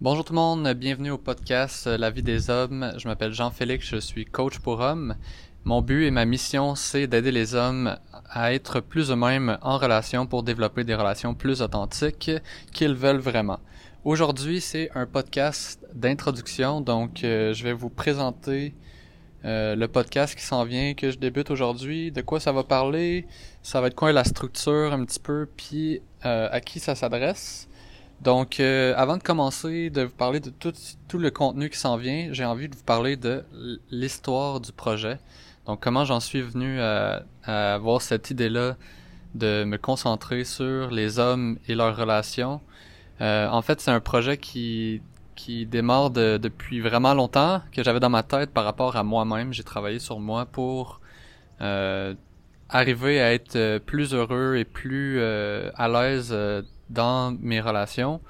Bonjour tout le monde, bienvenue au podcast La vie des hommes. Je m'appelle Jean-Félix, je suis coach pour hommes. Mon but et ma mission, c'est d'aider les hommes à être plus eux-mêmes en relation pour développer des relations plus authentiques qu'ils veulent vraiment. Aujourd'hui, c'est un podcast d'introduction, donc euh, je vais vous présenter euh, le podcast qui s'en vient, que je débute aujourd'hui, de quoi ça va parler, ça va être quoi la structure un petit peu, puis euh, à qui ça s'adresse. Donc, avant de commencer de vous parler de tout, le contenu qui s'en vient, j'ai envie de vous parler de l'histoire du projet. Donc, comment j'en suis venu à, avoir cette idée-là de me concentrer sur les hommes et leurs relations? Euh, en fait, c'est un projet qui, qui démarre depuis vraiment longtemps, que j'avais dans ma tête par rapport à moi-même. J'ai travaillé sur moi pour euh, arriver à être euh, plus heureux et plus à l'aise dans mes relations.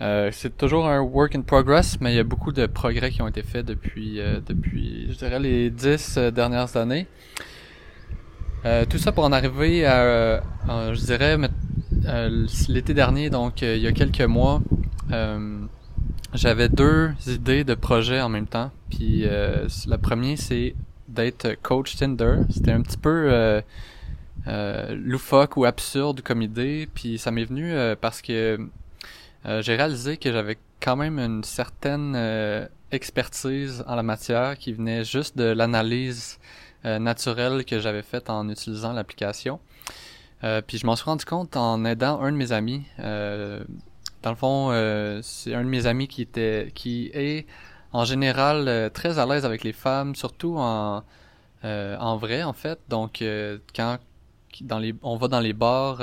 c'est toujours un work in progress, mais il y a beaucoup de progrès qui ont été faits depuis, depuis je dirais, les dix dernières années. tout ça pour en arriver à, je dirais, euh, l'été dernier, donc euh, il y a quelques mois, euh, j'avais deux idées de projets en même temps. Puis le premier, c'est d'être coach Tinder. C'était un petit peu loufoque ou absurde comme idée. Puis ça m'est venu parce que j'ai réalisé que j'avais quand même une certaine expertise en la matière qui venait juste de l'analyse naturelle que j'avais faite en utilisant l'application. Euh, puis je m'en suis rendu compte en aidant un de mes amis. Euh, dans le fond, euh, c'est un de mes amis qui était, qui est en général très à l'aise avec les femmes, surtout en en vrai en fait. Donc quand on va dans les bars,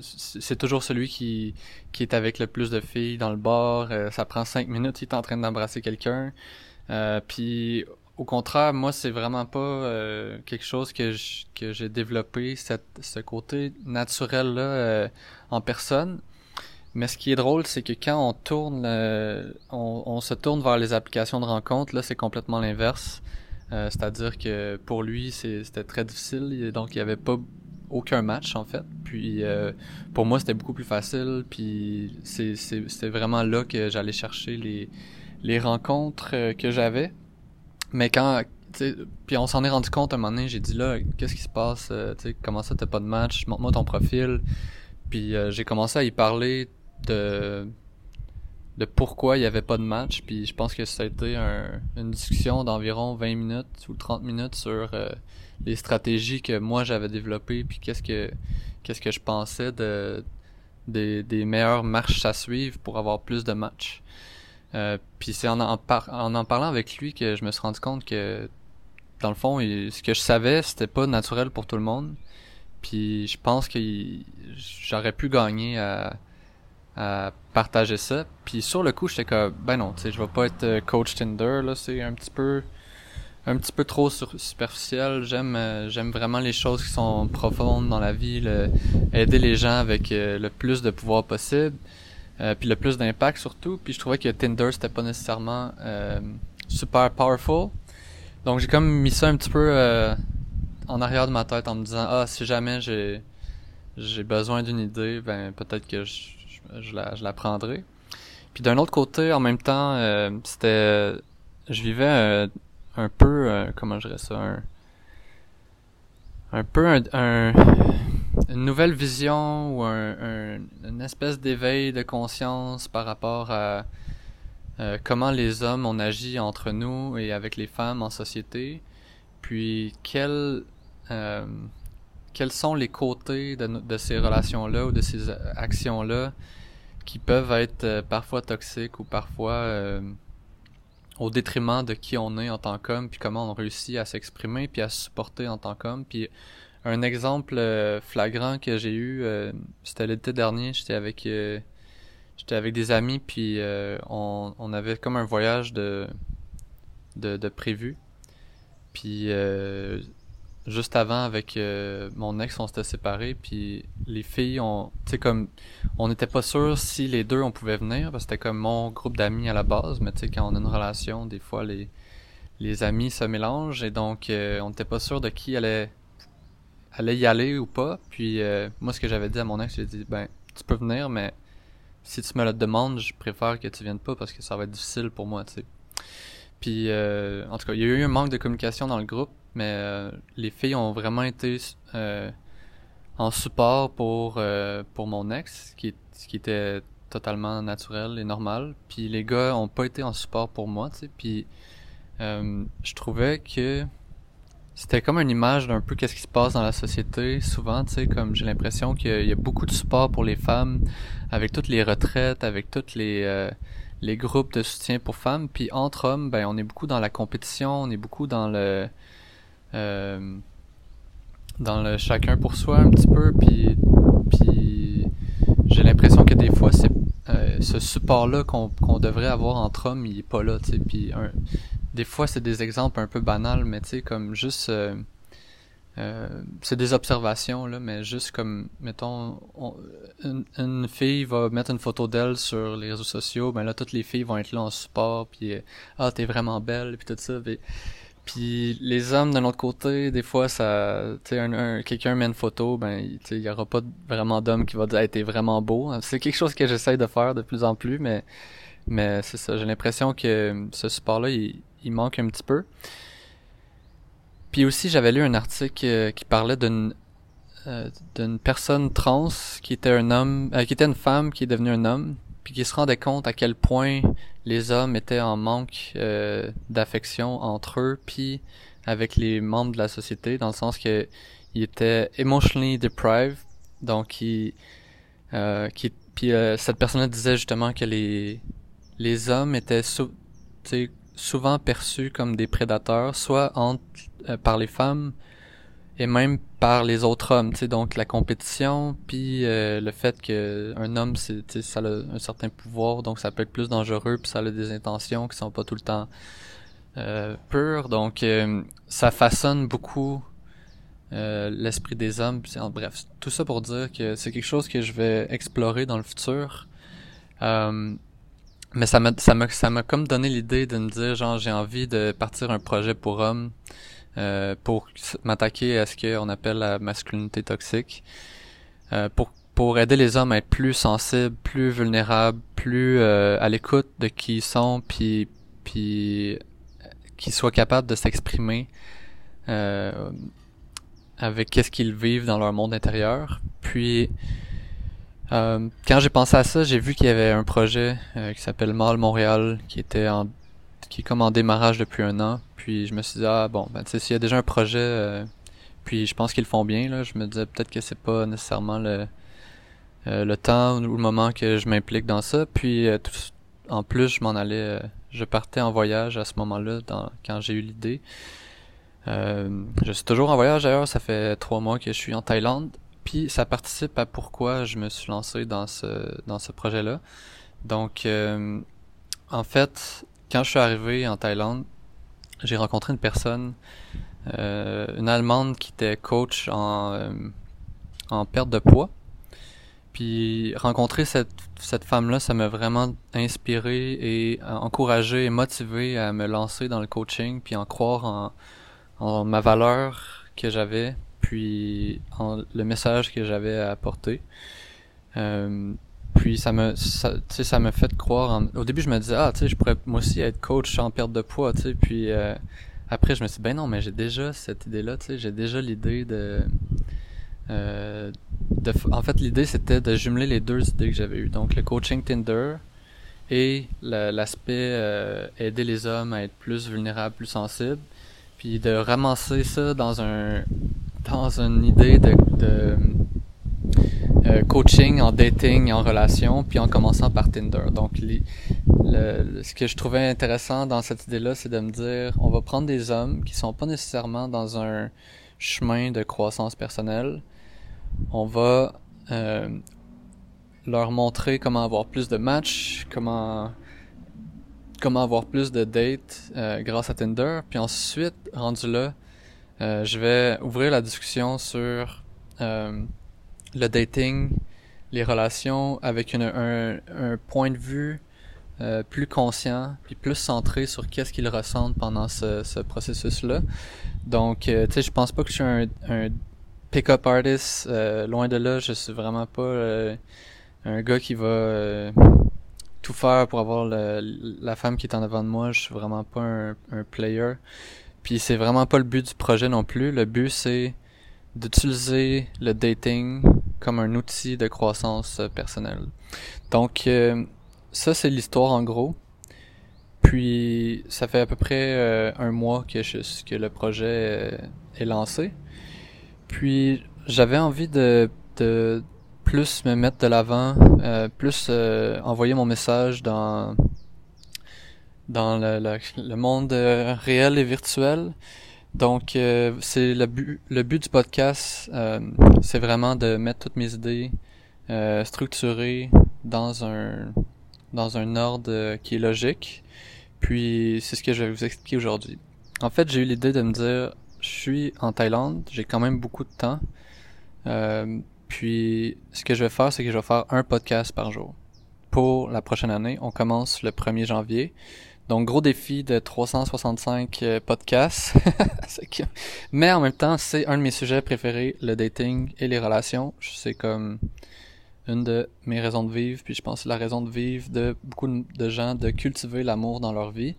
c'est toujours celui qui, qui est avec le plus de filles dans le bar. ça prend cinq minutes, il est en train d'embrasser quelqu'un. puis au contraire, moi, c'est vraiment pas euh, quelque chose que j'ai développé, ce côté naturel-là euh, en personne. Mais ce qui est drôle, c'est que quand on tourne, euh, on, on, se tourne vers les applications de rencontre, là, c'est complètement l'inverse. C'est-à-dire que pour lui, c'était très difficile, donc il n'y avait pas aucun match en fait. Puis pour moi, c'était beaucoup plus facile. Puis c'est vraiment là que j'allais chercher les rencontres que j'avais. Mais quand, puis on s'en est rendu compte un moment donné, j'ai dit là, qu'est-ce qui se passe, euh, tu sais, comment ça t'as pas de match, montre-moi ton profil. Puis euh, j'ai commencé à y parler de de pourquoi il y avait pas de match, puis je pense que ça a été une discussion d'environ 20 minutes ou 30 minutes sur euh, les stratégies que moi j'avais développées, puis qu'est-ce que qu'est-ce que je pensais de des, meilleures marches à suivre pour avoir plus de matchs. Euh, puis c'est en en, en parlant avec lui que je me suis rendu compte que dans le fond, ce que je savais, c'était pas naturel pour tout le monde. Puis je pense que j'aurais pu gagner à, à, partager ça. Puis sur le coup, j'étais comme ben non, tu sais, je vais pas être euh, coach Tinder là, c'est un petit peu un petit peu trop superficiel. J'aime euh, j'aime vraiment les choses qui sont profondes dans la vie, aider les gens avec le plus de pouvoir possible. Euh, puis le plus d'impact surtout. Puis je trouvais que Tinder c'était pas nécessairement euh, super powerful. Donc j'ai comme mis ça un petit peu euh, en arrière de ma tête en me disant ah si jamais j'ai j'ai besoin d'une idée, ben peut-être que je, je, la, je la prendrai. Puis d'un autre côté, en même temps, c'était je vivais un peu comment je dirais ça un un peu un une nouvelle vision ou un, une espèce d'éveil de conscience par rapport à euh, comment les hommes on agit entre nous et avec les femmes en société, puis quels euh, quels sont les côtés de, ces relations-là ou de ces actions-là qui peuvent être euh, parfois toxiques ou parfois au détriment de qui on est en tant qu'homme, puis comment on réussit à s'exprimer, puis à se supporter en tant qu'homme, puis un exemple euh, flagrant que j'ai eu, euh, c'était l'été dernier, j'étais avec euh, j'étais avec des amis puis on, on avait comme un voyage de de, de prévu. Puis juste avant avec mon ex, on s'était séparés puis les filles on tu comme on n'était pas sûr si les deux on pouvait venir parce que c'était comme mon groupe d'amis à la base, mais tu sais quand on a une relation, des fois les les amis se mélangent et donc on n'était pas sûr de qui allait allait y aller ou pas. Puis euh, moi, ce que j'avais dit à mon ex, j'ai dit, ben, tu peux venir, mais si tu me le demandes, je préfère que tu viennes pas parce que ça va être difficile pour moi, tu sais. Puis, euh, en tout cas, il y a eu un manque de communication dans le groupe, mais euh, les filles ont vraiment été euh, en support pour pour mon ex, qui qui était totalement naturel et normal. Puis les gars ont pas été en support pour moi, tu sais. Puis je trouvais que c'était comme une image d'un peu qu'est-ce qui se passe dans la société souvent tu sais comme j'ai l'impression qu'il y, a beaucoup de support pour les femmes avec toutes les retraites avec toutes les euh, les groupes de soutien pour femmes puis entre hommes ben on est beaucoup dans la compétition on est beaucoup dans le euh, chacun pour soi un petit peu puis j'ai l'impression que des fois euh, ce support là qu'on qu'on devrait avoir entre hommes il est pas là puis des fois c'est des exemples un peu banals, mais tu sais, comme juste. Euh, euh, c'est des observations, là, mais juste comme, mettons, une, fille va mettre une photo d'elle sur les réseaux sociaux, ben là, toutes les filles vont être là en support, puis euh, ah, t'es vraiment belle, puis tout ça. Puis, les hommes, de l'autre côté, des fois, ça, tu un, quelqu'un met une photo, ben, il y aura pas vraiment d'homme qui va dire, hey, t'es vraiment beau. C'est quelque chose que j'essaye de faire de plus en plus, mais, mais c'est ça, j'ai l'impression que ce support-là, il manque un petit peu. Puis aussi, j'avais lu un article euh, qui parlait d'une euh, d'une personne trans qui était un homme, euh, qui était une femme qui est devenue un homme, puis qui se rendait compte à quel point les hommes étaient en manque d'affection entre eux, puis avec les membres de la société, dans le sens que il était emotionally deprived, donc il, qui, puis cette personne disait justement que les les hommes étaient sous, souvent perçus comme des prédateurs, soit entre, euh, par les femmes et même par les autres hommes. sais donc la compétition, puis euh, le fait que un homme, c'est, ça a un certain pouvoir, donc ça peut être plus dangereux, puis ça a des intentions qui sont pas tout le temps euh, pures. Donc ça façonne beaucoup l'esprit des hommes. En, bref, tout ça pour dire que c'est quelque chose que je vais explorer dans le futur. Mais ça m'a ça m'a ça m'a comme donné l'idée de me dire genre j'ai envie de partir un projet pour hommes euh, pour m'attaquer à ce qu'on appelle la masculinité toxique euh, pour pour aider les hommes à être plus sensibles, plus vulnérables, plus euh, à l'écoute de qui ils sont puis puis qu'ils soient capables de s'exprimer euh, avec qu'est-ce qu'ils vivent dans leur monde intérieur. Puis euh, quand j'ai pensé à ça, j'ai vu qu'il y avait un projet euh, qui s'appelle Mall Montréal qui était en qui est comme en démarrage depuis un an. Puis je me suis dit ah bon ben tu sais s'il y a déjà un projet euh, puis je pense qu'ils le font bien là, je me disais peut-être que c'est pas nécessairement le le temps ou le moment que je m'implique dans ça. Puis en plus je m'en allais je partais en voyage à ce moment-là quand j'ai eu l'idée. je suis toujours en voyage d'ailleurs, ça fait trois mois que je suis en Thaïlande puis ça participe à pourquoi je me suis lancé dans ce dans ce projet-là. Donc euh, en fait, quand je suis arrivé en Thaïlande, j'ai rencontré une personne, euh, une Allemande qui était coach en, euh, en perte de poids. Puis rencontrer cette, cette femme-là, ça m'a vraiment inspiré et encouragé et motivé à me lancer dans le coaching, puis en croire en, en ma valeur que j'avais, puis le message que j'avais à apporter. Euh, puis ça me ça, fait croire au début je me disais ah tu sais je pourrais moi aussi être coach en perte de poids tu sais puis euh, après je me suis dit ben non mais j'ai déjà cette idée là tu sais j'ai déjà l'idée de euh, en fait l'idée c'était de jumeler les deux idées que j'avais eues donc le coaching Tinder et l'aspect aider les hommes à être plus vulnérables plus sensibles puis de ramasser ça dans un dans une idée de, euh, coaching en dating en relation, puis en commençant par Tinder. Donc, ce que je trouvais intéressant dans cette idée-là, c'est de me dire, on va prendre des hommes qui sont pas nécessairement dans un chemin de croissance personnelle. On va euh, leur montrer comment avoir plus de matchs, comment comment avoir plus de dates euh, grâce à Tinder. Puis ensuite, rendu là, euh, je vais ouvrir la discussion sur euh, le dating, les relations avec une, un, un, point de vue euh, plus conscient puis plus centré sur qu'est-ce qu'ils ressentent pendant ce, ce processus-là. Donc, tu sais, je pense pas que je suis un, un pick-up artist. loin de là, je suis vraiment pas un gars qui va tout faire pour avoir la femme qui est en avant de moi. Je suis vraiment pas un, un player. Puis c'est vraiment pas le but du projet non plus. Le but c'est d'utiliser le dating comme un outil de croissance personnelle. Donc ça c'est l'histoire en gros. Puis ça fait à peu près euh, un mois que, le projet euh, est lancé. Puis j'avais envie de, plus me mettre de l'avant, euh, plus envoyer mon message dans dans le, le, monde réel et virtuel. Donc c'est le but le but du podcast, c'est vraiment de mettre toutes mes idées structurées dans un dans un ordre qui est logique puis c'est ce que je vais vous expliquer aujourd'hui. En fait, j'ai eu l'idée de me dire, je suis en Thaïlande, j'ai quand même beaucoup de temps. Euh, puis ce que je vais faire, c'est que je vais faire un podcast par jour. Pour la prochaine année, on commence le 1er janvier. Donc gros défi de 365 euh, podcasts. Mais en même temps, c'est un de mes sujets préférés, le dating et les relations. C'est comme une de mes raisons de vivre, puis je pense que la raison de vivre de beaucoup de gens, de cultiver l'amour dans leur vie.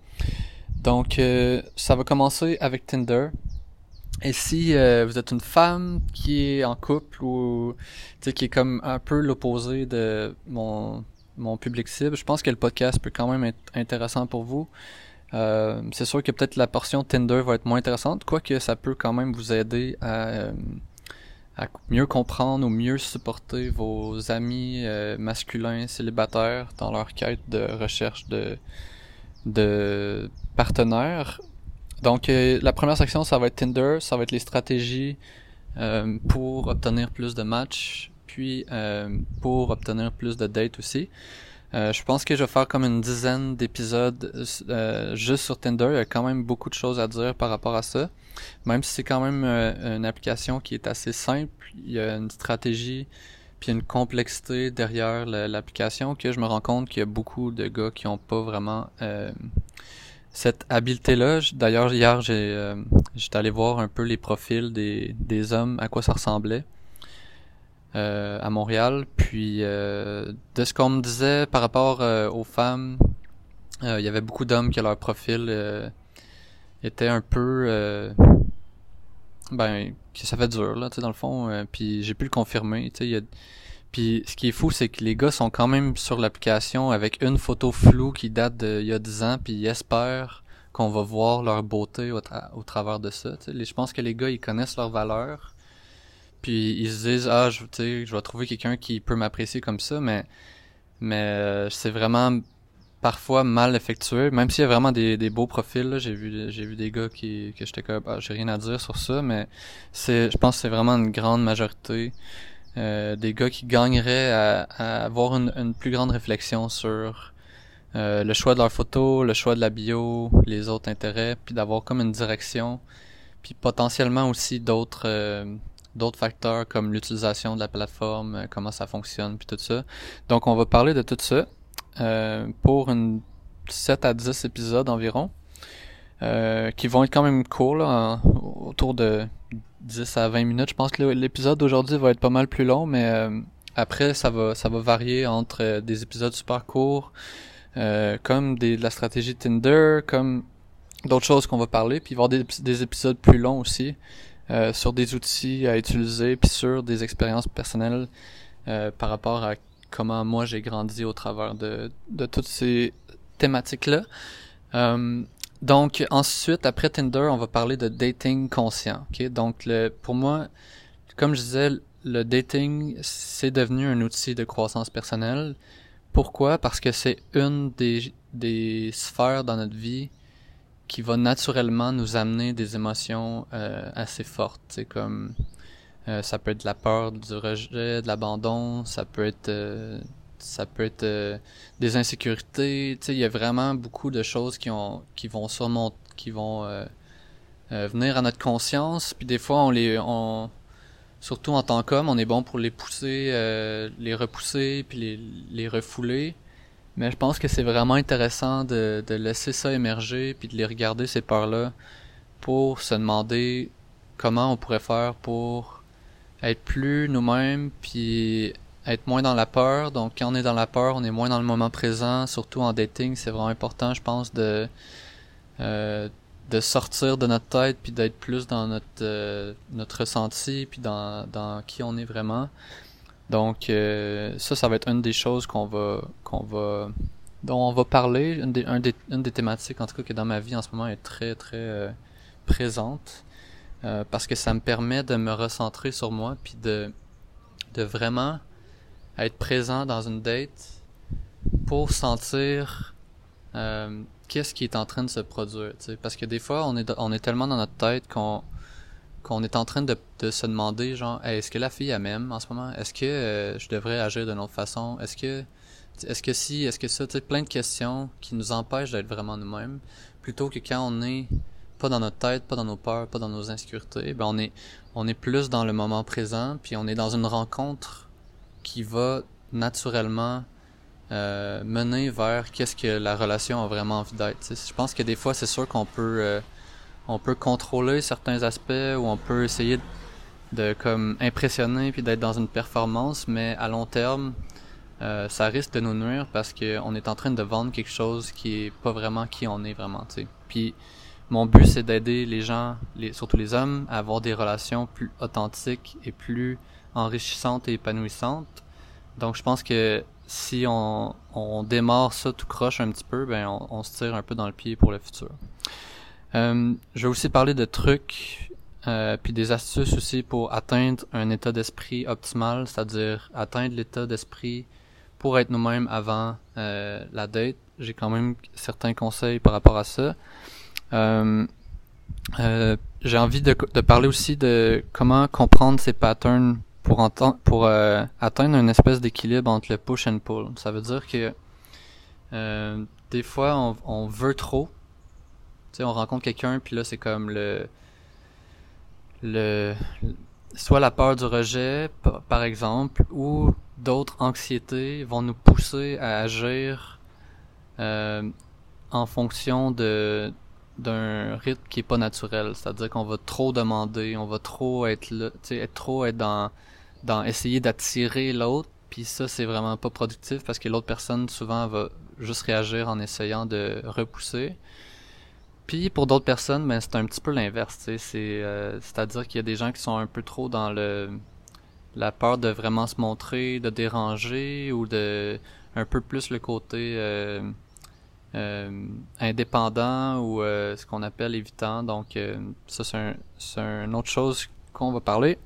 Donc, euh, ça va commencer avec Tinder. Et si euh, vous êtes une femme qui est en couple ou qui est comme un peu l'opposé de mon, mon public cible, je pense que le podcast peut quand même être intéressant pour vous. Euh, c'est sûr que peut-être la portion Tinder va être moins intéressante, quoique ça peut quand même vous aider à à mieux comprendre ou mieux supporter vos amis euh, masculins célibataires dans leur quête de recherche de, de partenaires. Donc euh, la première section ça va être Tinder, ça va être les stratégies euh, pour obtenir plus de matchs, puis pour obtenir plus de dates aussi. je pense que je vais faire comme une dizaine d'épisodes juste sur Tinder. Il y a quand même beaucoup de choses à dire par rapport à ça. Même si c'est quand même euh, une application qui est assez simple, il y a une stratégie puis une complexité derrière l'application que je me rends compte qu'il y a beaucoup de gars qui ont pas vraiment euh, cette habileté-là. D'ailleurs, hier, euh, j'étais allé voir un peu les profils des hommes, à quoi ça ressemblait à Montréal. Puis de ce qu'on me disait par rapport aux femmes, il y avait beaucoup d'hommes qui leur profil était un peu euh, ben que ça fait dur là tu sais dans le fond euh, puis j'ai pu le confirmer tu sais puis ce qui est fou c'est que les gars sont quand même sur l'application avec une photo floue qui date d'il y a 10 ans puis ils espèrent qu'on va voir leur beauté au, travers de ça tu sais je pense que les gars ils connaissent leur valeur puis ils se disent ah je je vais trouver quelqu'un qui peut m'apprécier comme ça mais mais euh, c'est vraiment parfois mal effectué, même s'il y a vraiment des, des beaux profils. J'ai vu j'ai vu des gars qui que j'étais comme ah, j'ai rien à dire sur ça, mais c'est je pense que c'est vraiment une grande majorité euh, des gars qui gagneraient à, à avoir une, une, plus grande réflexion sur euh, le choix de leur photo, le choix de la bio, les autres intérêts, puis d'avoir comme une direction, puis potentiellement aussi d'autres euh, d'autres facteurs comme l'utilisation de la plateforme, euh, comment ça fonctionne, puis tout ça. Donc on va parler de tout ça. Euh, pour une 7 à 10 épisodes environ, euh, qui vont être quand même courts, autour de 10 à 20 minutes. Je pense que l'épisode d'aujourd'hui va être pas mal plus long, mais après ça va ça va varier entre des épisodes super courts, comme des, de la stratégie Tinder, comme d'autres choses qu'on va parler, puis il va y avoir des épisodes plus longs aussi. Sur des outils à utiliser, puis sur des expériences personnelles par rapport à comment moi j'ai grandi au travers de, de toutes ces thématiques-là. Euh, donc ensuite, après Tinder, on va parler de dating conscient. Donc le, pour moi, comme je disais, le dating, c'est devenu un outil de croissance personnelle. Pourquoi? Parce que c'est une des, des sphères dans notre vie qui va naturellement nous amener des émotions euh, assez fortes. C'est comme euh, ça peut être de la peur du rejet, de l'abandon, ça peut être euh, ça peut être des insécurités, il y a vraiment beaucoup de choses qui ont qui vont surmonter qui vont venir à notre conscience, puis des fois on les on surtout en tant qu'homme, on est bon pour les pousser les repousser puis les les refouler. Mais je pense que c'est vraiment intéressant de, laisser ça émerger puis de les regarder ces peurs-là pour se demander comment on pourrait faire pour être plus nous-mêmes, puis être moins dans la peur. Donc, quand on est dans la peur, on est moins dans le moment présent. Surtout en dating, c'est vraiment important, je pense, de euh, de sortir de notre tête puis d'être plus dans notre euh, notre ressenti puis dans dans qui on est vraiment. Donc, euh, ça, ça va être une des choses qu'on va qu'on va dont on va parler. Une des, des, une des thématiques, en tout cas, qui dans ma vie en ce moment est très très présente. parce que ça me permet de me recentrer sur moi puis de de vraiment être présent dans une date pour sentir euh, qu'est-ce qui est en train de se produire. Parce que des fois, on est, on est tellement dans notre tête qu'on qu'on est en train de, se demander genre est-ce que la fille elle m'aime en ce moment? Est-ce que euh, je devrais agir d'une autre façon? Est-ce que est-ce que si est-ce que ça? Tu plein de questions qui nous empêchent d'être vraiment nous-mêmes plutôt que quand on est pas dans notre tête pas dans nos peurs pas dans nos insécurités ben on est on est plus dans le moment présent puis on est dans une rencontre qui va naturellement euh, mener vers qu'est-ce que la relation a vraiment envie d'être. Je pense que des fois, c'est sûr qu'on peut euh, on peut contrôler certains aspects ou on peut essayer de, comme impressionner puis d'être dans une performance, mais à long terme, euh, ça risque de nous nuire parce qu'on est en train de vendre quelque chose qui est pas vraiment qui on est vraiment. Puis mon but, c'est d'aider les gens, surtout les hommes, à avoir des relations plus authentiques et plus enrichissante et épanouissante. Donc je pense que si on, on démarre ça tout croche un petit peu, ben on, se tire un peu dans le pied pour le futur. Euh, je vais aussi parler de trucs euh, puis des astuces aussi pour atteindre un état d'esprit optimal, c'est-à-dire atteindre l'état d'esprit pour être nous-mêmes avant euh, la date. J'ai quand même certains conseils par rapport à ça. Euh, j'ai envie de, parler aussi de comment comprendre ces patterns pour, pour atteindre une espèce d'équilibre entre le push and pull. Ça veut dire que des fois on, veut trop. On rencontre quelqu'un puis là c'est comme le le soit la peur du rejet par exemple ou d'autres anxiétés vont nous pousser à agir euh, en fonction de d'un rythme qui est pas naturel, c'est-à-dire qu'on va trop demander, on va trop être là, être trop être dans dans essayer d'attirer l'autre, puis ça c'est vraiment pas productif parce que l'autre personne souvent va juste réagir en essayant de repousser. Puis pour d'autres personnes, ben c'est un petit peu l'inverse, euh, c'est-à-dire qu'il y a des gens qui sont un peu trop dans le la peur de vraiment se montrer, de déranger ou de un peu plus le côté euh, euh, indépendant ou euh, ce qu'on appelle évitant. Donc euh, ça c'est un, c'est une autre chose qu'on va parler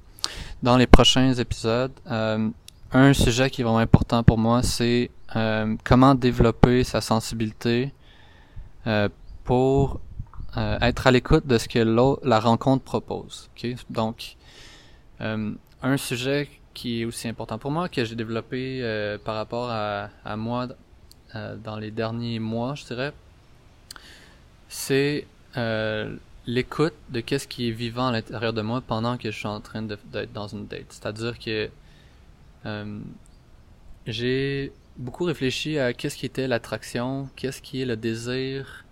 dans les prochains épisodes. un sujet qui est vraiment important pour moi, c'est comment développer sa sensibilité pour être à l'écoute de ce que la rencontre propose. Okay? Donc, un sujet qui est aussi important pour moi, que j'ai développé par rapport à, à moi euh, dans les derniers mois, je dirais, c'est euh, l'écoute de qu'est-ce qui est vivant à l'intérieur de moi pendant que je suis en train d'être dans une date. C'est-à-dire que euh, j'ai beaucoup réfléchi à qu'est-ce qui était l'attraction, qu'est-ce qui est le désir,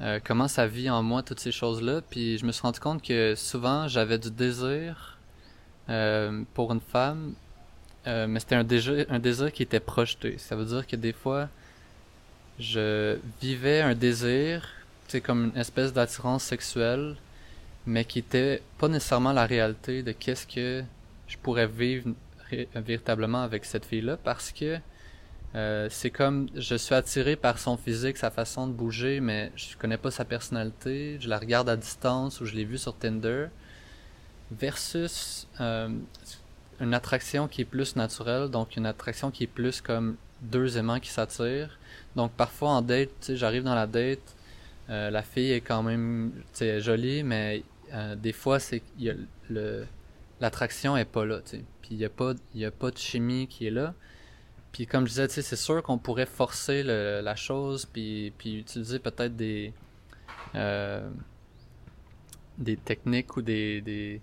euh, comment ça vit en moi, toutes ces choses-là? Puis je me suis rendu compte que souvent j'avais du désir euh, pour une femme, euh, mais c'était un désir, un désir qui était projeté. Ça veut dire que des fois, je vivais un désir, c'est comme une espèce d'attirance sexuelle, mais qui était pas nécessairement la réalité de qu'est-ce que je pourrais vivre véritablement avec cette fille-là, parce que euh, c'est comme je suis attiré par son physique, sa façon de bouger, mais je connais pas sa personnalité. Je la regarde à distance ou je l'ai vue sur Tinder, versus euh, une attraction qui est plus naturelle, donc une attraction qui est plus comme deux aimants qui s'attirent. Donc parfois en date, j'arrive dans la date, euh, la fille est quand même jolie, mais des fois c'est l'attraction est pas là, puis il y a a pas de chimie qui est là. Puis comme je disais, c'est sûr qu'on pourrait forcer le, la chose, puis utiliser peut-être des euh, des techniques ou des,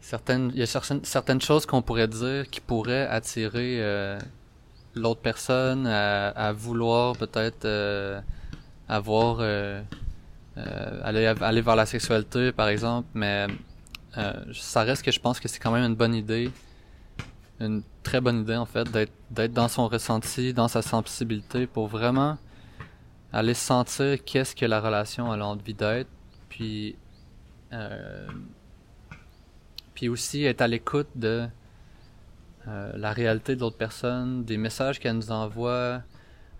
certaines il y a certaines certaines choses qu'on pourrait dire qui pourraient attirer euh, l'autre personne à, vouloir peut-être euh, avoir aller aller vers la sexualité par exemple mais ça reste que je pense que c'est quand même une bonne idée une très bonne idée en fait d'être dans son ressenti, dans sa sensibilité pour vraiment aller sentir qu'est-ce que la relation a envie d'être, puis euh, puis aussi être à l'écoute de euh, la réalité de l'autre personne, des messages qu'elle nous envoie,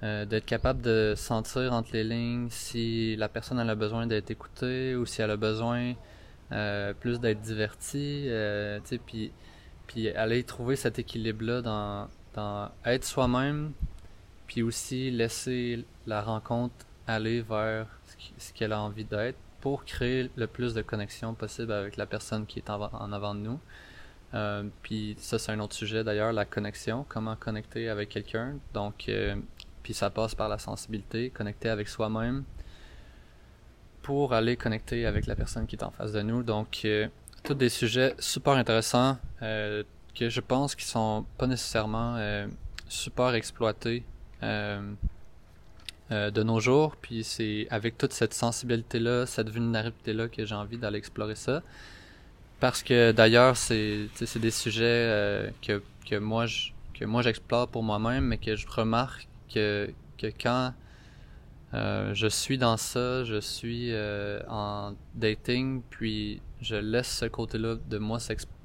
euh, d'être capable de sentir entre les lignes si la personne a besoin d'être écoutée ou si elle a besoin plus d'être divertie, tu sais, puis puis aller trouver cet équilibre-là dans, dans être soi-même, puis aussi laisser la rencontre aller vers ce qu'elle a envie d'être pour créer le plus de connexion possible avec la personne qui est en, avant de nous. Euh, puis ça, c'est un autre sujet d'ailleurs, la connexion, comment connecter avec quelqu'un. Donc, euh, puis ça passe par la sensibilité, connecter avec soi-même pour aller connecter avec la personne qui est en face de nous. Donc, euh, tous des sujets super intéressants euh, que je pense qui sont pas nécessairement euh, super exploités euh, de nos jours. Puis c'est avec toute cette sensibilité-là, cette vulnérabilité-là que j'ai envie d'aller explorer ça. Parce que d'ailleurs, c'est des sujets que, que moi que moi j'explore pour moi-même, mais que je remarque que, que quand euh, je suis dans ça, je suis euh, en dating, puis je laisse ce côté-là de moi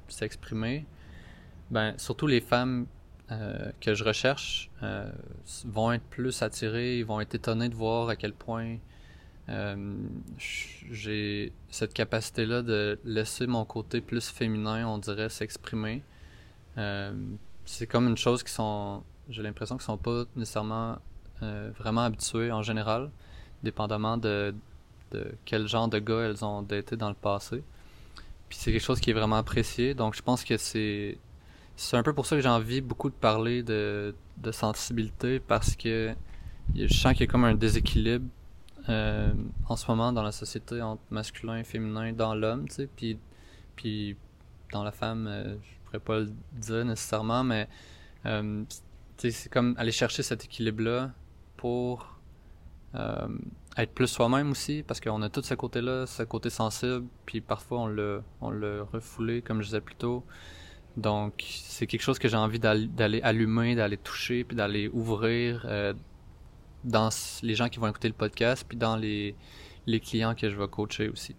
s'exprimer. Ben, surtout les femmes euh, que je recherche vont être plus attirées, vont être étonnées de voir à quel point j'ai cette capacité-là de laisser mon côté plus féminin, on dirait, s'exprimer. C'est comme une chose qui sont, j'ai l'impression qu'ils sont pas nécessairement euh, vraiment habitués en général, dépendamment de, quel genre de gars elles ont daté dans le passé. Puis c'est quelque chose qui est vraiment apprécié, donc je pense que c'est c'est un peu pour ça que j'ai envie beaucoup de parler de, sensibilité parce que je sens qu'il y a comme un déséquilibre euh, en ce moment dans la société entre masculin et féminin dans l'homme, tu sais, puis puis dans la femme, euh, je pourrais pas le dire nécessairement, mais euh, c'est comme aller chercher cet équilibre-là pour euh, être plus soi-même aussi, parce qu'on a tout ce côté-là, ce côté sensible, puis parfois on l'a on l'a refoulé, comme je disais plus tôt. Donc, c'est quelque chose que j'ai envie d'aller allumer, d'aller toucher, puis d'aller ouvrir euh, dans les gens qui vont écouter le podcast, puis dans les, les clients que je vais coacher aussi.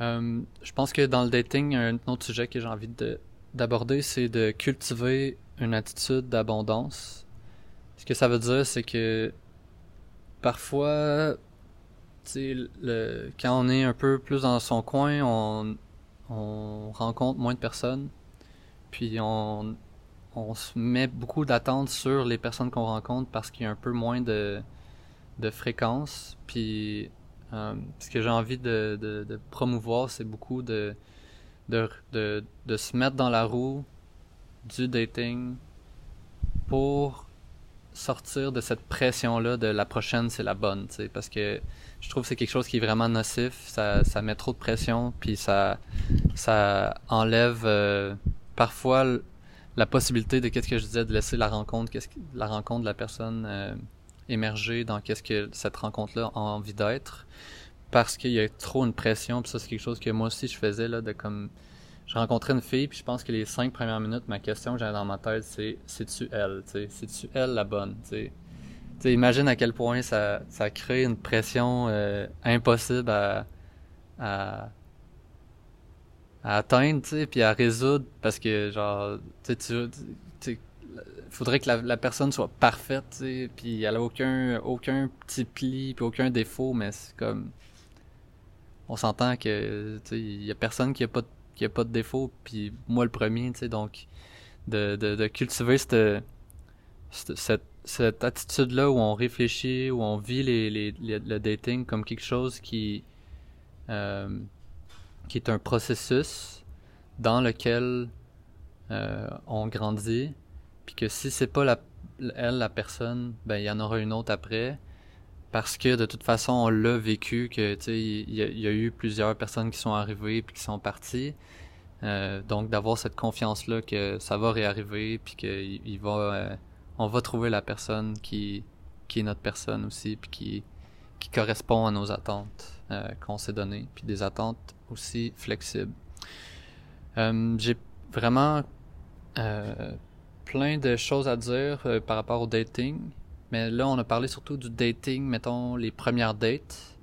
Euh, je pense que dans le dating, un autre sujet que j'ai envie d'aborder, c'est de cultiver une attitude d'abondance. Ce que ça veut dire, c'est que parfois, le, quand on est un peu plus dans son coin, on, on rencontre moins de personnes, puis on, on se met beaucoup d'attentes sur les personnes qu'on rencontre parce qu'il y a un peu moins de, de fréquence. Puis euh, ce que j'ai envie de, de, de promouvoir, c'est beaucoup de, de, se mettre dans la roue du dating pour sortir de cette pression-là de la prochaine, c'est la bonne, tu sais, parce que je trouve que c'est quelque chose qui est vraiment nocif, ça, ça met trop de pression, puis ça, ça enlève euh, parfois la possibilité de qu'est-ce que je disais, de laisser la rencontre, qu'est-ce que, la rencontre de la personne euh, émerger dans qu'est-ce que cette rencontre-là a envie d'être, parce qu'il y a trop une pression, puis ça c'est quelque chose que moi aussi je faisais, là, de comme je rencontrais une fille, puis je pense que les cinq premières minutes, ma question que j'avais dans ma tête, c'est c'est-tu elle, tu c'est-tu elle la bonne, tu sais? imagine à quel point ça, ça crée une pression euh, impossible à, à, à atteindre, puis à résoudre, parce que, genre, tu sais, faudrait que la, personne soit parfaite, tu sais, puis elle a aucun, aucun petit pli, puis aucun défaut, mais c'est comme... On s'entend que, tu il y a personne qui a pas de qu'il n'y a pas de défaut, puis moi le premier, tu sais, donc de, de, cultiver cette, cette, cette attitude-là où on réfléchit, où on vit les, les, le dating comme quelque chose qui, euh, qui est un processus dans lequel euh, on grandit, puis que si c'est pas la, elle, la personne, ben il y en aura une autre après, parce que de toute façon on l'a vécu que il y, a eu plusieurs personnes qui sont arrivées puis qui sont parties euh, donc d'avoir cette confiance là que ça va réarriver puis que il va euh, va trouver la personne qui qui est notre personne aussi puis qui qui correspond à nos attentes euh, qu'on s'est données puis des attentes aussi flexibles j'ai vraiment plein de choses à dire par rapport au dating. Mais là, on a parlé surtout du dating, mettons, les premières dates.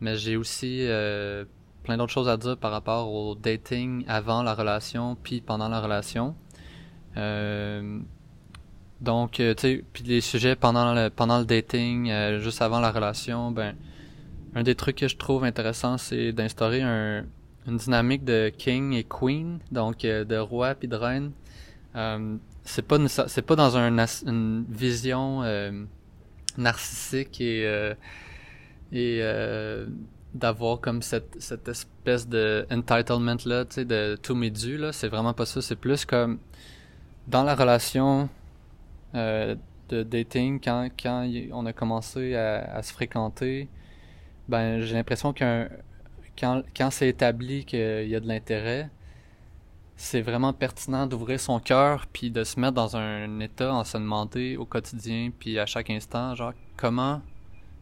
Mais j'ai aussi euh, plein d'autres choses à dire par rapport au dating avant la relation, puis pendant la relation. donc, tu sais, puis les sujets pendant le, pendant le dating, juste avant la relation, ben, un des trucs que je trouve intéressant, c'est d'instaurer un, une dynamique de king et queen, donc de roi puis de reine. Euh, c'est pas c'est pas dans un, une vision euh, narcissique et euh, et d'avoir comme cette cette espèce de entitlement là, tu sais, de tout m'est dû là. C'est vraiment pas ça. C'est plus comme dans la relation de dating quand quand on a commencé à, à se fréquenter, ben j'ai l'impression qu'un quand quand c'est établi qu'il y a de l'intérêt c'est vraiment pertinent d'ouvrir son cœur puis de se mettre dans un état en se demander au quotidien puis à chaque instant genre comment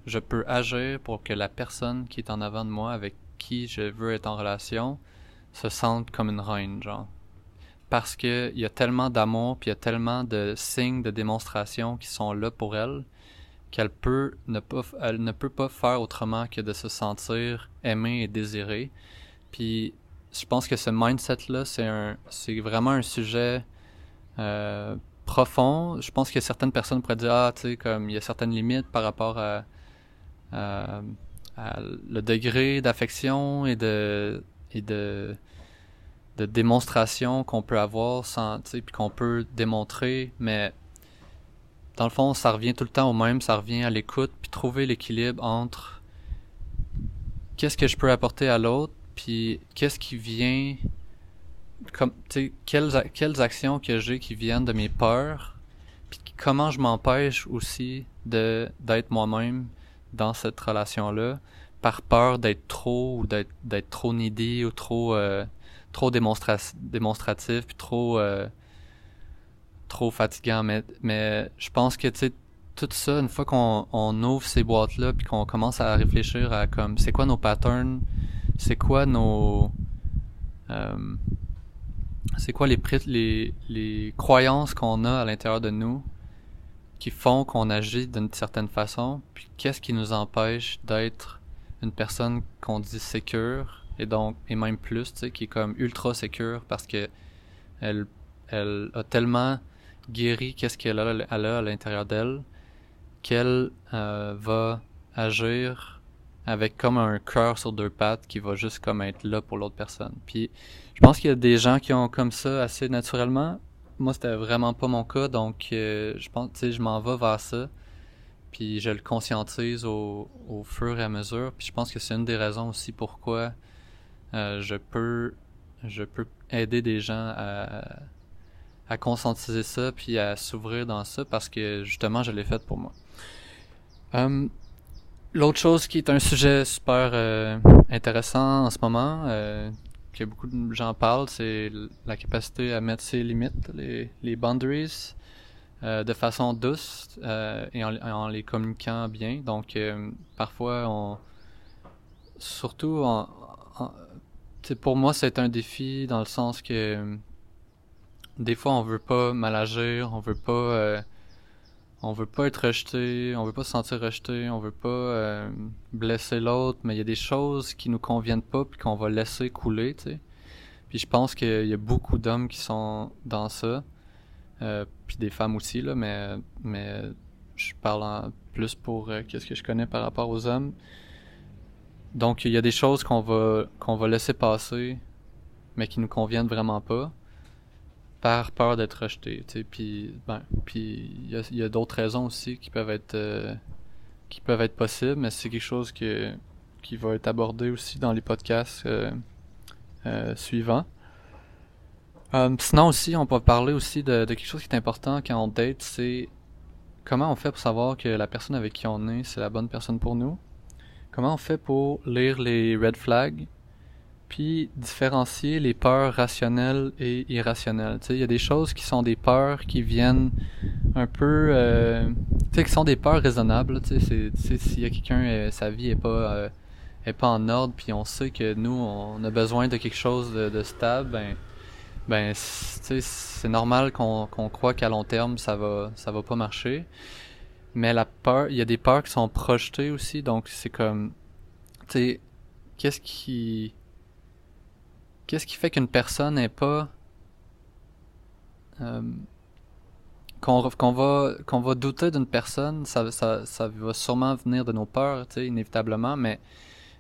je peux agir pour que la personne qui est en avant de moi avec qui je veux être en relation se sente comme une reine genre. Parce que il y a tellement d'amour puis il y a tellement de signes de démonstration qui sont là pour elle qu'elle peut ne pas elle ne peut pas faire autrement que de se sentir aimée et désirée. Puis je pense que ce mindset-là, c'est vraiment un sujet euh, profond. Je pense que certaines personnes pourraient dire, ah, tu sais, comme il y a certaines limites par rapport à, le degré d'affection et de et de démonstration qu'on peut avoir puis qu'on peut démontrer, mais dans le fond, ça revient tout le temps au même, ça revient à l'écoute, puis trouver l'équilibre entre qu'est-ce que je peux apporter à l'autre puis qu'est-ce qui vient quelles quelles actions que j'ai qui viennent de mes peurs puis comment je m'empêche aussi de d'être moi-même dans cette relation là par peur d'être trop ou d'être trop needy ou trop euh, trop démonstratif puis trop euh, trop fatigant. Mais mais je pense que tu sais tout ça une fois qu'on on ouvre ces boîtes là puis qu'on commence à réfléchir à comme c'est quoi nos patterns c'est quoi nos euh, c'est quoi les, les, les croyances qu'on a à l'intérieur de nous qui font qu'on agit d'une certaine façon, puis qu'est-ce qui nous empêche d'être une personne qu'on dit sécure et donc et même plus, tu sais, qui est comme ultra sécure parce que elle elle a tellement guéri qu'est-ce qu'elle a, elle à l'intérieur d'elle qu'elle euh, va agir avec comme un cœur sur deux pattes qui va juste comme être là pour l'autre personne. Puis je pense qu'il y a des gens qui ont comme ça assez naturellement. Moi, c'était vraiment pas mon cas, donc euh, je pense, tu sais, je m'en vais vers ça. Puis je le conscientise au, fur et à mesure. Puis je pense que c'est une des raisons aussi pourquoi euh, je peux je peux aider des gens à, à conscientiser ça puis à s'ouvrir dans ça parce que justement je l'ai fait pour moi. Um, L'autre chose qui est un sujet super euh, intéressant en ce moment, euh, que beaucoup de gens parlent, c'est la capacité à mettre ses limites, les, boundaries, euh, de façon douce euh, et en, les communiquant bien. Donc, parfois, on, surtout, pour moi, c'est un défi dans le sens que des fois, on veut pas mal agir, on veut pas on veut pas être rejeté, on veut pas se sentir rejeté, on veut pas euh, blesser l'autre, mais il y a des choses qui nous conviennent pas puis qu'on va laisser couler, tu sais. Puis je pense qu'il y a beaucoup d'hommes qui sont dans ça, euh, puis des femmes aussi là, mais mais je parle en plus pour euh, qu'est-ce que je connais par rapport aux hommes. Donc il y a des choses qu'on va qu'on va laisser passer, mais qui nous conviennent vraiment pas par peur d'être rejeté. Puis ben, il y a, d'autres raisons aussi qui peuvent être euh, qui peuvent être possibles, mais c'est quelque chose qui va être abordé aussi dans les podcasts euh, euh, suivants. sinon aussi, on peut parler aussi de, quelque chose qui est important quand on date, c'est comment on fait pour savoir que la personne avec qui on est, c'est la bonne personne pour nous? Comment on fait pour lire les red flags puis différencier les peurs rationnelles et irrationnelles. Il y a des choses qui sont des peurs qui viennent un peu, euh, tu sais, qui sont des peurs raisonnables. Tu sais, s'il y a quelqu'un, euh, sa vie est pas euh, est pas en ordre, puis on sait que nous, on a besoin de quelque chose de, stable, ben ben c'est normal qu'on qu'on croit qu'à long terme ça va ça va pas marcher. Mais la peur, il y a des peurs qui sont projetées aussi, donc c'est comme tu sais qu'est-ce qui qu'est-ce qui fait qu'une personne n'est pas euh, qu'on va va douter d'une personne, ça, va sûrement venir de nos peurs, inévitablement, mais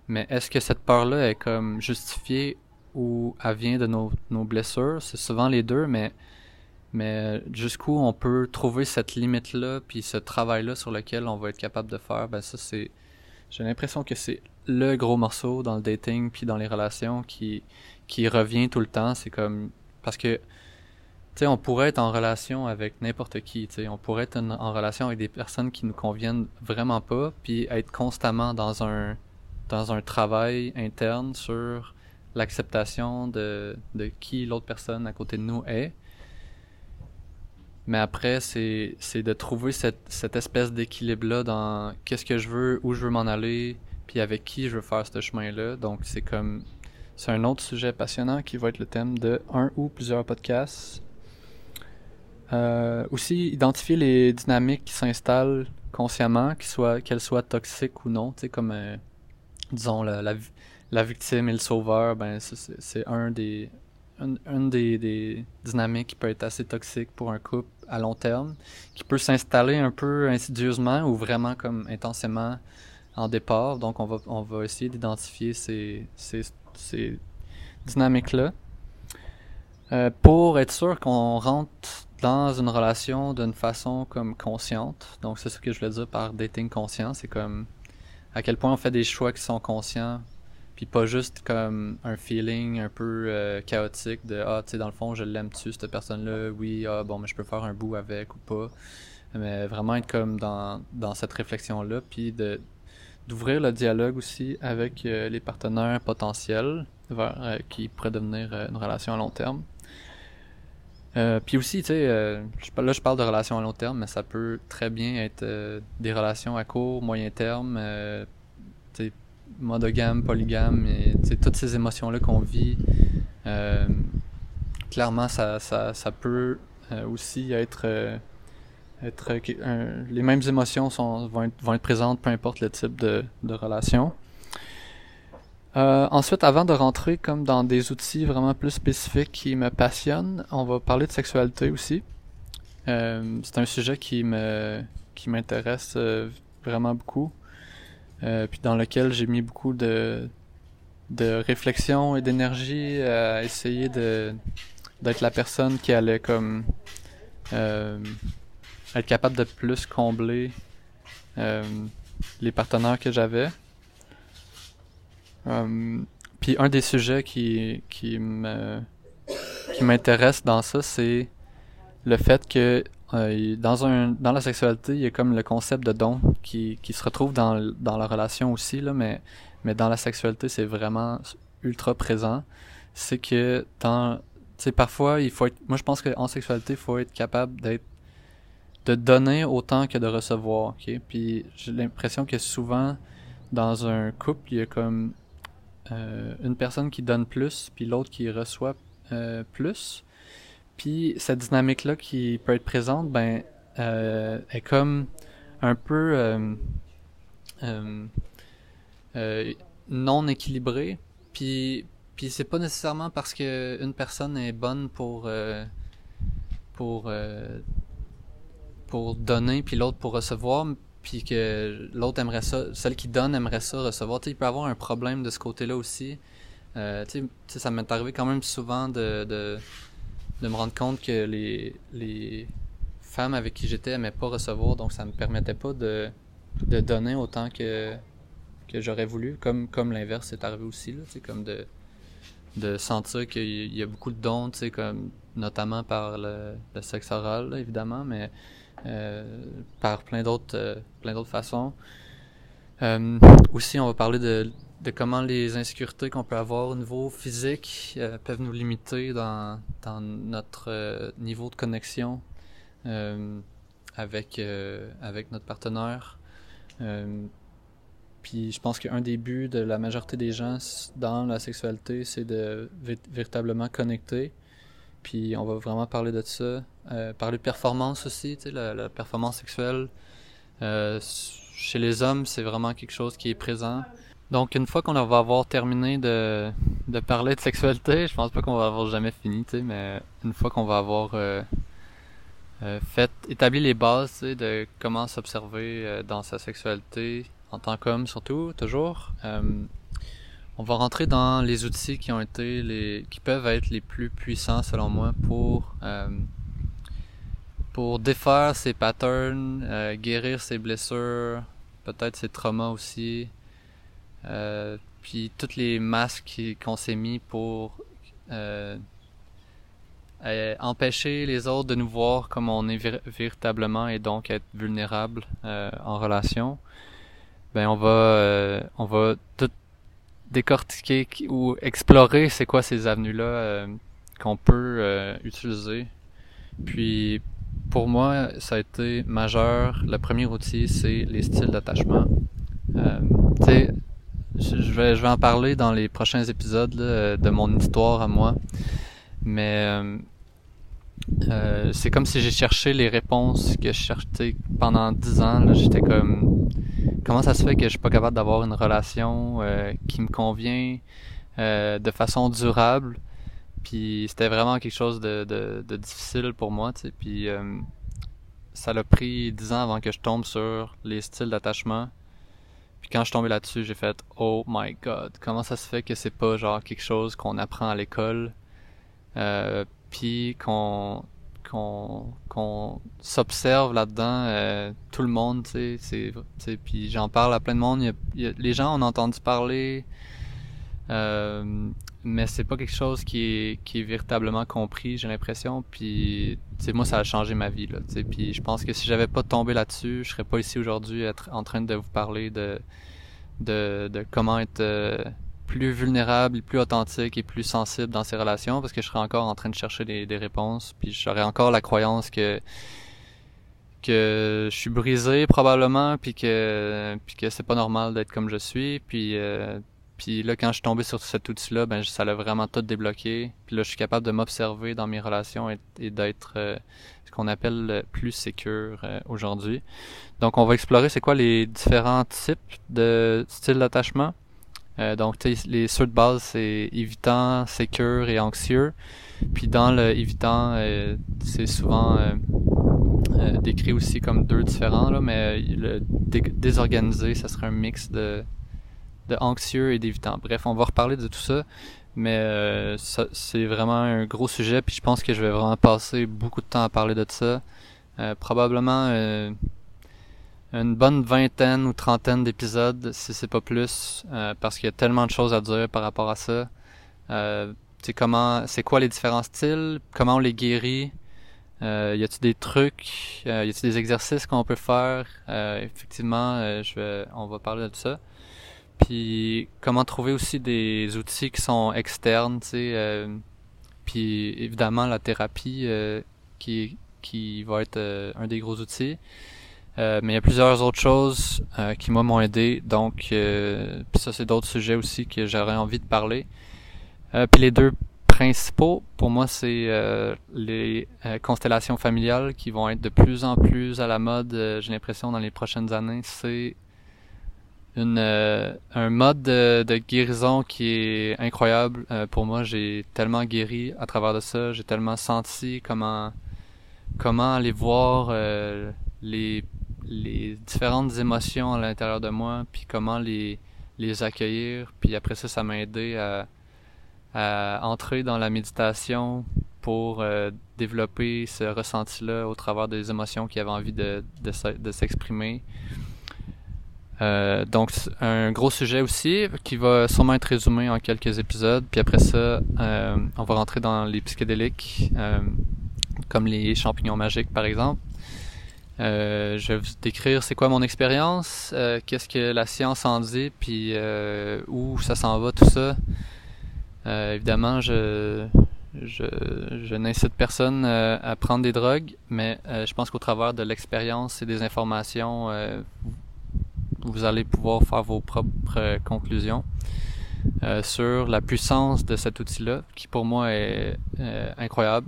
mais est-ce que cette peur-là est comme justifiée ou elle vient de nos, nos blessures? C'est souvent les deux, mais mais jusqu'où on peut trouver cette limite-là, puis ce travail-là sur lequel on va être capable de faire, ben ça c'est, j'ai l'impression que c'est le gros morceau dans le dating puis dans les relations qui qui revient tout le temps. C'est comme parce que tu sais, on pourrait être en relation avec n'importe qui, tu sais, on pourrait être en, relation avec des personnes qui nous conviennent vraiment pas, puis être constamment dans un dans un travail interne sur l'acceptation de, de qui l'autre personne à côté de nous est. Mais après, c'est, c'est de trouver cette, cette espèce d'équilibre-là dans qu'est-ce que je veux, où je veux m'en aller, puis avec qui je veux faire ce chemin-là. Donc, c'est comme. C'est un autre sujet passionnant qui va être le thème de un ou plusieurs podcasts. Euh, aussi, identifier les dynamiques qui s'installent consciemment, qu'elles soient, qu'elles soient toxiques ou non. Comme, euh, disons, la, la, victime et le sauveur, ben, c'est, un des, une, des, des, dynamiques qui peut être assez toxique pour un couple à long terme, qui peut s'installer un peu insidieusement ou vraiment comme intensément en départ. Donc, on va, on va essayer d'identifier ces, ces dynamiques-là. Euh, pour être sûr qu'on rentre dans une relation d'une façon comme consciente. Donc c'est ce que je voulais dire par dating conscient, c'est comme à quel point on fait des choix qui sont conscients, puis pas juste comme un feeling un peu euh, chaotique de ah tu sais dans le fond je l'aime-tu cette personne-là, oui ah bon mais je peux faire un bout avec ou pas, mais vraiment être comme dans dans cette réflexion là, puis de d'ouvrir le dialogue aussi avec euh, les partenaires potentiels vers, euh, qui pourraient devenir une relation à long terme. Euh, puis aussi, tu sais, euh, là je parle de relations à long terme, mais ça peut très bien être euh, des relations à court, moyen terme, euh, tu sais, monogame, polygame, et toutes ces émotions-là qu'on vit, clairement, ça, ça peut aussi être, être les mêmes émotions vont, être, présentes, peu importe le type de, relation. Euh, ensuite, avant de rentrer comme dans des outils vraiment plus spécifiques qui me passionnent, on va parler de sexualité aussi. Euh, c'est un sujet qui me qui m'intéresse euh, vraiment beaucoup, puis dans lequel j'ai mis beaucoup de de réflexion et d'énergie à essayer de d'être la personne qui allait comme être capable de plus combler les partenaires que j'avais. Euh, puis un des sujets qui, qui me qui m'intéresse dans ça, c'est le fait que euh, dans un dans la sexualité, il y a comme le concept de don qui, qui se retrouve dans, dans la relation aussi là, mais mais dans la sexualité, c'est vraiment ultra présent. C'est que parfois, il faut être moi je pense qu'en sexualité, il faut être capable d'être de donner autant que de recevoir, Puis j'ai l'impression que souvent dans un couple, il y a comme euh, une personne qui donne plus, puis l'autre qui reçoit euh, plus. Puis cette dynamique-là qui peut être présente, ben, euh, est comme un peu non équilibrée. Puis, puis c'est pas nécessairement parce que une personne est bonne pour pour pour donner puis l'autre pour recevoir puis que l'autre aimerait ça, celle qui donne aimerait ça recevoir. Il peut avoir un problème de ce côté-là aussi. Euh, ça m'est arrivé quand même souvent de, de, me rendre compte que les, les femmes avec qui j'étais aimaient pas recevoir, donc ça me permettait pas de, de donner autant que, que j'aurais voulu, comme, comme l'inverse est arrivé aussi, là, comme de, de sentir qu'il y a beaucoup de dons, comme, notamment par le, sexe oral, évidemment, mais par plein d'autres euh, plein d'autres façons. Euh, aussi, on va parler de, comment les insécurités qu'on peut avoir au niveau physique peuvent nous limiter dans, dans notre niveau de connexion avec, avec notre partenaire. puis je pense qu'un des buts de la majorité des gens dans la sexualité, c'est de véritablement connecter. Puis on va vraiment parler de ça. parler de performance aussi, la, performance sexuelle. chez les hommes, c'est vraiment quelque chose qui est présent. Donc, une fois qu'on va avoir terminé de, de parler de sexualité, je pense pas qu'on va avoir jamais fini, mais une fois qu'on va avoir euh, euh, fait, établi les bases de comment s'observer euh, dans sa sexualité, en tant qu'homme surtout, toujours, on va rentrer dans les outils qui ont été les, qui peuvent être les plus puissants selon moi pour pour défaire ses patterns, guérir ses blessures, peut-être ses traumas aussi, euh, puis toutes les masques qu'on s'est mis pour euh, euh, empêcher les autres de nous voir comme on est véritablement et donc être vulnérable en relation, ben on va on va tout décortiquer ou explorer c'est quoi ces avenues là qu'on peut utiliser. Puis pour moi, ça a été majeur. Le premier outil, c'est les styles d'attachement. Euh, je, vais, je vais en parler dans les prochains épisodes de mon histoire à moi. Mais euh, euh, c'est comme si j'ai cherché les réponses que je cherchais pendant dix ans. J'étais comme comment ça se fait que je suis pas capable d'avoir une relation euh, qui me convient de façon durable? Puis c'était vraiment quelque chose de, difficile pour moi. Puis ça l'a pris dix ans avant que je tombe sur les styles d'attachement puis quand je suis tombé là-dessus, j'ai fait Oh my god, comment ça se fait que c'est pas genre quelque chose qu'on apprend à l'école, euh, puis qu'on s'observe là-dedans, euh, tout le monde, tu sais, c'est, puis j'en parle à plein de monde. les gens ont entendu parler, euh, mais c'est pas quelque chose qui est, qui est véritablement compris, j'ai l'impression. Puis, tu moi, ça a changé ma vie, là. Puis je pense que si j'avais pas tombé là-dessus, je serais pas ici aujourd'hui être en train de vous parler de, de, de comment être euh, plus vulnérable, plus authentique et plus sensible dans ces relations, parce que je serais encore en train de chercher des, des réponses. Puis j'aurais encore la croyance que que je suis brisé probablement puis que puis que c'est pas normal d'être comme je suis puis euh, puis là, quand je suis tombé sur cet outil-là, ben ça l'a vraiment tout débloqué. Puis là, je suis capable de m'observer dans mes relations et, d'être euh, ce qu'on appelle plus sécure euh, aujourd'hui. Donc, on va explorer c'est quoi les différents types de styles d'attachement. Euh, donc, les ceux de base, c'est évitant, sécure et anxieux. Puis dans le évitant, c'est souvent décrit aussi comme deux différents, là, mais le désorganisé, ça serait un mix de de anxieux et d'évitant. Bref, on va reparler de tout ça, mais euh, c'est vraiment un gros sujet, puis je pense que je vais vraiment passer beaucoup de temps à parler de ça. Euh, probablement euh, une bonne vingtaine ou trentaine d'épisodes, si c'est pas plus, parce qu'il y a tellement de choses à dire par rapport à ça. c'est comment, c'est quoi les différents styles, comment on les guérit? Euh, y a-t-il des trucs, y a-t-il des exercices qu'on peut faire? Effectivement, je vais, on va parler de ça. Puis comment trouver aussi des outils qui sont externes, tu sais. Euh, puis évidemment la thérapie euh, qui qui va être euh, un des gros outils. Mais il y a plusieurs autres choses qui moi m'ont aidé. Donc puis ça c'est d'autres sujets aussi que j'aurais envie de parler. puis les deux principaux pour moi c'est les constellations familiales qui vont être de plus en plus à la mode. J'ai l'impression dans les prochaines années c'est une, euh, un mode de, guérison qui est incroyable. Euh, pour moi, j'ai tellement guéri à travers de ça. J'ai tellement senti comment comment aller voir euh, les les différentes émotions à l'intérieur de moi, puis comment les accueillir. Puis après ça, ça m'a aidé à, entrer dans la méditation pour développer ce ressenti-là au travers des émotions qui avaient envie de, de, s'exprimer. Euh, donc un gros sujet aussi qui va sûrement être résumé en quelques épisodes. Puis après ça, euh, on va rentrer dans les psychédéliques, euh, comme les champignons magiques par exemple. Je vais vous décrire c'est quoi mon expérience, qu'est-ce que la science en dit, puis où ça s'en va tout ça. évidemment, je n'incite personne à prendre des drogues, mais je pense qu'au travers de l'expérience et des informations, vous allez pouvoir faire vos propres conclusions. sur la puissance de cet outil-là, qui pour moi est incroyable.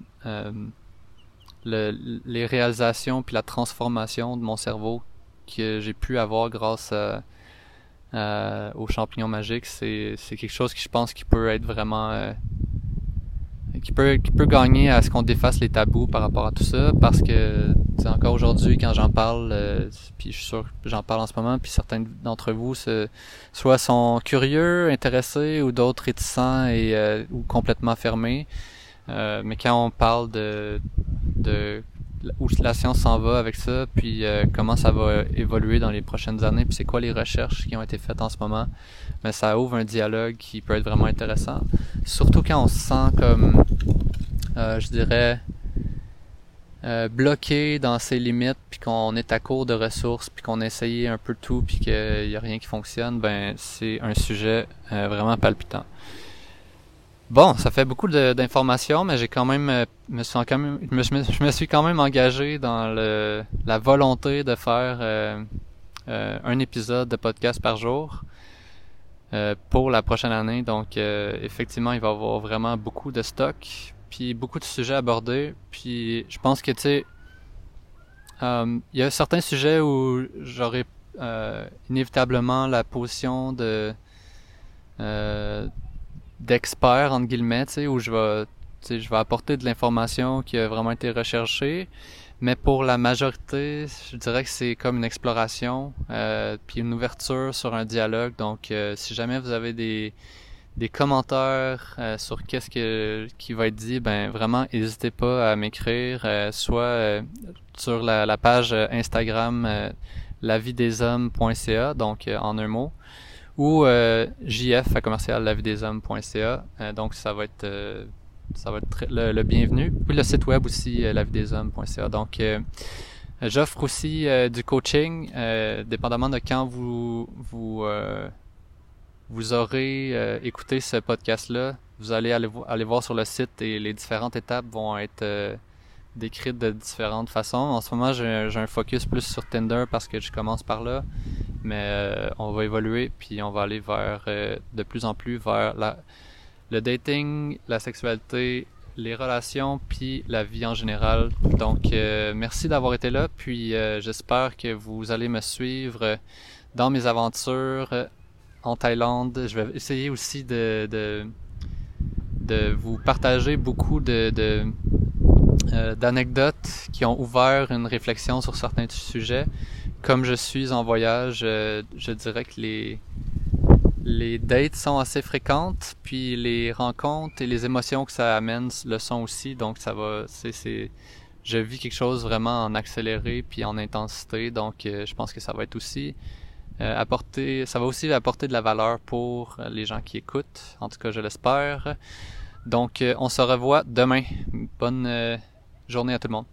Le, les réalisations puis la transformation de mon cerveau que j'ai pu avoir grâce à, aux champignons magiques, c'est quelque chose qui je pense qui peut être vraiment qui peut qui peut gagner à ce qu'on défasse les tabous par rapport à tout ça. Parce que encore aujourd'hui quand j'en parle euh, puis je suis sûr que j'en parle en ce moment puis certains d'entre vous soit sont curieux intéressés ou d'autres réticents et euh, ou complètement fermés euh, mais quand on parle de où la science s'en va avec ça, puis euh, comment ça va évoluer dans les prochaines années, puis c'est quoi les recherches qui ont été faites en ce moment. Mais ça ouvre un dialogue qui peut être vraiment intéressant. Surtout quand on se sent comme, euh, je dirais, bloqué dans ses limites, puis qu'on est à court de ressources, puis qu'on a essayé un peu tout, puis qu'il n'y a rien qui fonctionne, ben c'est un sujet vraiment palpitant. Bon, ça fait beaucoup d'informations, mais j'ai quand même, euh, je me, suis quand même engagé dans le, la volonté de faire euh, euh, un épisode de podcast par jour pour la prochaine année. Donc, effectivement, il va y avoir vraiment beaucoup de stock, puis beaucoup de sujets abordés. Puis, je pense que tu sais, il y a certains sujets où j'aurais inévitablement la position de d'expert entre guillemets, tu sais, où je vais, je vais apporter de l'information qui a vraiment été recherchée. Mais pour la majorité, je dirais que c'est comme une exploration, euh, puis une ouverture sur un dialogue. Donc, euh, si jamais vous avez des, des commentaires euh, sur qu'est-ce que, qui va être dit, ben vraiment, n'hésitez pas à m'écrire, soit sur la, la, page Instagram lavideshommes.ca, donc en un mot, ou euh, jf à commercial lavideshommes.ca. Euh, donc ça va être euh, ça va être le, bienvenu. Puis le site web aussi euh, lavideshommes.ca. Donc j'offre aussi du coaching dépendamment de quand vous vous vous aurez écouté ce podcast là. Vous allez aller, aller voir sur le site et les différentes étapes vont être décrites de différentes façons. En ce moment, j'ai un focus plus sur Tinder parce que je commence par là mais euh, on va évoluer puis on va aller vers euh, de plus en plus vers la, le dating, la sexualité, les relations puis la vie en général. Donc euh, merci d'avoir été là puis j'espère que vous allez me suivre dans mes aventures en Thaïlande. Je vais essayer aussi de de, vous partager beaucoup de d'anecdotes qui ont ouvert une réflexion sur certains sujets comme je suis en voyage, euh, je dirais que les les dates sont assez fréquentes, puis les rencontres et les émotions que ça amène le sont aussi. Donc ça va, c'est je vis quelque chose vraiment en accéléré puis en intensité. Donc euh, je pense que ça va être aussi euh, apporter, ça va aussi apporter de la valeur pour les gens qui écoutent. En tout cas, je l'espère. Donc on se revoit demain. Bonne journée à tout le monde.